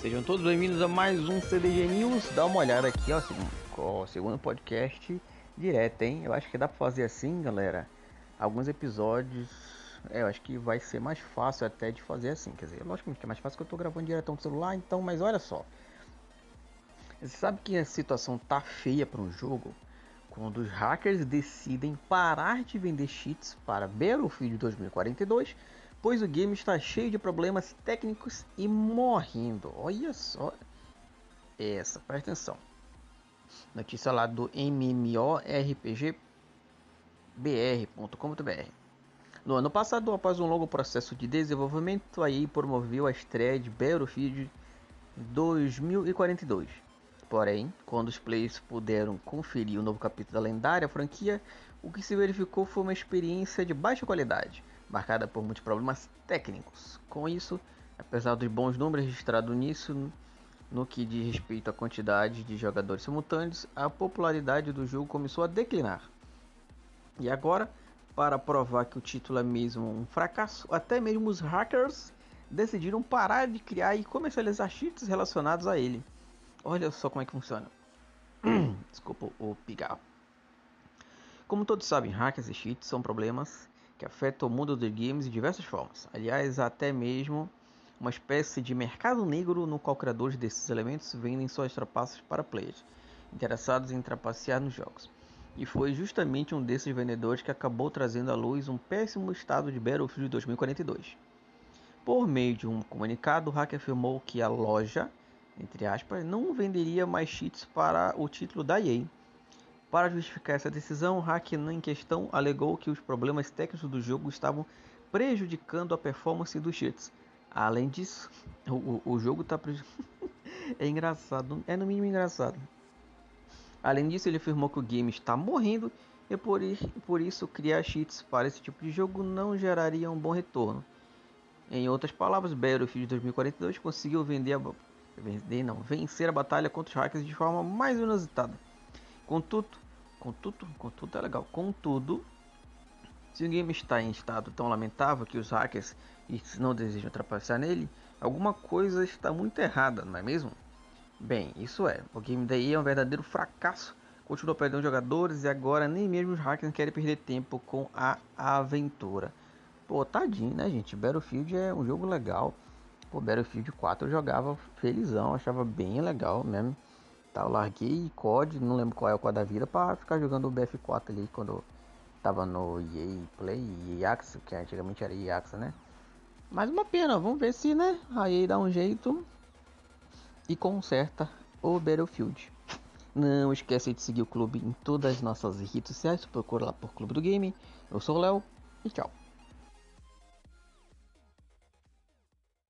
Sejam todos bem-vindos a mais um CDG News. Dá uma olhada aqui, ó, ó, segundo podcast direto, hein? Eu acho que dá pra fazer assim, galera. Alguns episódios, é, eu acho que vai ser mais fácil até de fazer assim. Quer dizer, logicamente que é mais fácil que eu tô gravando direto no celular, então, mas olha só. Você sabe que a situação tá feia para um jogo quando os hackers decidem parar de vender cheats para Battlefield 2042 pois o game está cheio de problemas técnicos e morrendo. Olha só essa, presta atenção. Notícia lá do MMORPGBR.com.br. No ano passado, após um longo processo de desenvolvimento, a EA promoveu a estreia de Battlefield 2042. Porém, quando os players puderam conferir o novo capítulo da lendária franquia, o que se verificou foi uma experiência de baixa qualidade marcada por muitos problemas técnicos. Com isso, apesar dos bons números registrados nisso, no que diz respeito à quantidade de jogadores simultâneos, a popularidade do jogo começou a declinar. E agora, para provar que o título é mesmo um fracasso, até mesmo os hackers decidiram parar de criar e comercializar cheats relacionados a ele. Olha só como é que funciona. Desculpa o pigarro. Como todos sabem, hackers e cheats são problemas que afeta o mundo dos games de diversas formas. Aliás, até mesmo uma espécie de mercado negro no qual criadores desses elementos vendem suas trapaças para players interessados em trapacear nos jogos. E foi justamente um desses vendedores que acabou trazendo à luz um péssimo estado de Battlefield 2042. Por meio de um comunicado, o hacker afirmou que a loja, entre aspas, não venderia mais cheats para o título da EA para justificar essa decisão, o hacker em questão alegou que os problemas técnicos do jogo estavam prejudicando a performance dos cheats. Além disso, o, o jogo está é engraçado, é no mínimo engraçado. Além disso, ele afirmou que o game está morrendo e por, por isso criar cheats para esse tipo de jogo não geraria um bom retorno. Em outras palavras, Battlefield 2042 conseguiu vender a, vender, não, vencer a batalha contra os hackers de forma mais inusitada. Contudo, contudo, contudo é legal. Contudo, se o game está em estado tão lamentável que os hackers não desejam ultrapassar nele, alguma coisa está muito errada, não é mesmo? Bem, isso é. O game daí é um verdadeiro fracasso. Continua perdendo jogadores e agora nem mesmo os hackers querem perder tempo com a aventura. Pô, tadinho, né, gente? Battlefield é um jogo legal. Pô, Battlefield 4 eu jogava felizão, achava bem legal mesmo. Tá, eu larguei COD, não lembro qual é o COD da vida, para ficar jogando o BF4 ali quando tava no EA Play e Axa, que antigamente era Axa, né? Mas uma pena, vamos ver se, né, a EA dá um jeito e conserta o Battlefield. Não esquece de seguir o clube em todas as nossas redes sociais, procura lá por Clube do Game. Eu sou o Léo e tchau.